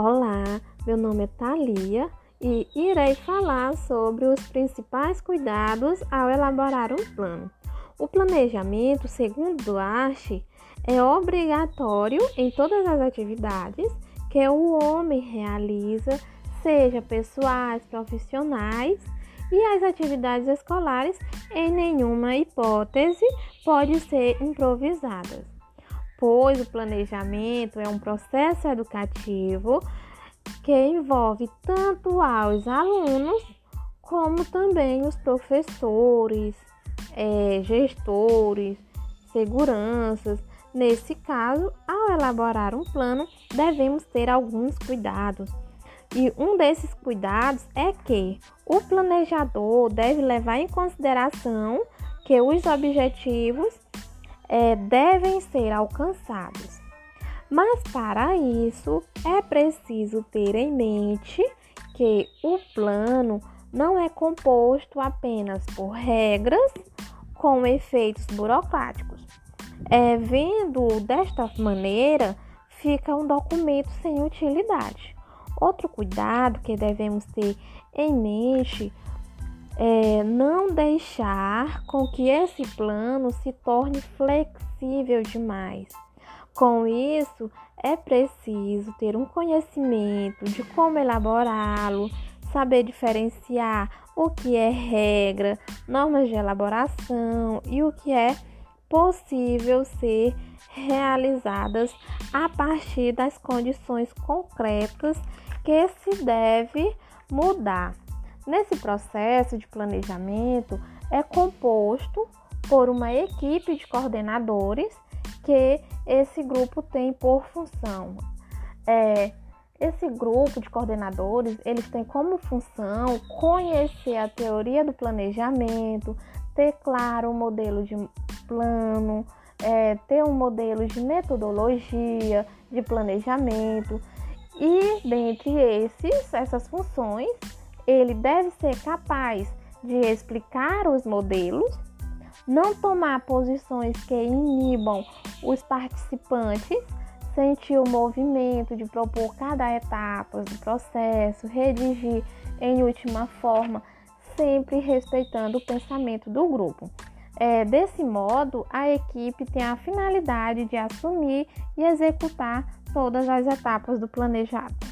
Olá, meu nome é Thalia e irei falar sobre os principais cuidados ao elaborar um plano. O planejamento, segundo Duarte, é obrigatório em todas as atividades que o homem realiza, seja pessoais, profissionais e as atividades escolares, em nenhuma hipótese, pode ser improvisadas pois o planejamento é um processo educativo que envolve tanto aos alunos como também os professores, é, gestores, seguranças. Nesse caso, ao elaborar um plano, devemos ter alguns cuidados. E um desses cuidados é que o planejador deve levar em consideração que os objetivos é, devem ser alcançados. Mas para isso é preciso ter em mente que o plano não é composto apenas por regras com efeitos burocráticos. É, vendo desta maneira, fica um documento sem utilidade. Outro cuidado que devemos ter em mente é, não deixar com que esse plano se torne flexível demais. Com isso, é preciso ter um conhecimento de como elaborá-lo, saber diferenciar o que é regra, normas de elaboração e o que é possível ser realizadas a partir das condições concretas que se deve mudar. Nesse processo de planejamento é composto por uma equipe de coordenadores que esse grupo tem por função. É, esse grupo de coordenadores eles têm como função conhecer a teoria do planejamento, ter claro o modelo de plano, é, ter um modelo de metodologia de planejamento e dentre esses essas funções ele deve ser capaz de explicar os modelos, não tomar posições que inibam os participantes, sentir o movimento de propor cada etapa do processo, redigir em última forma, sempre respeitando o pensamento do grupo. É, desse modo, a equipe tem a finalidade de assumir e executar todas as etapas do planejado.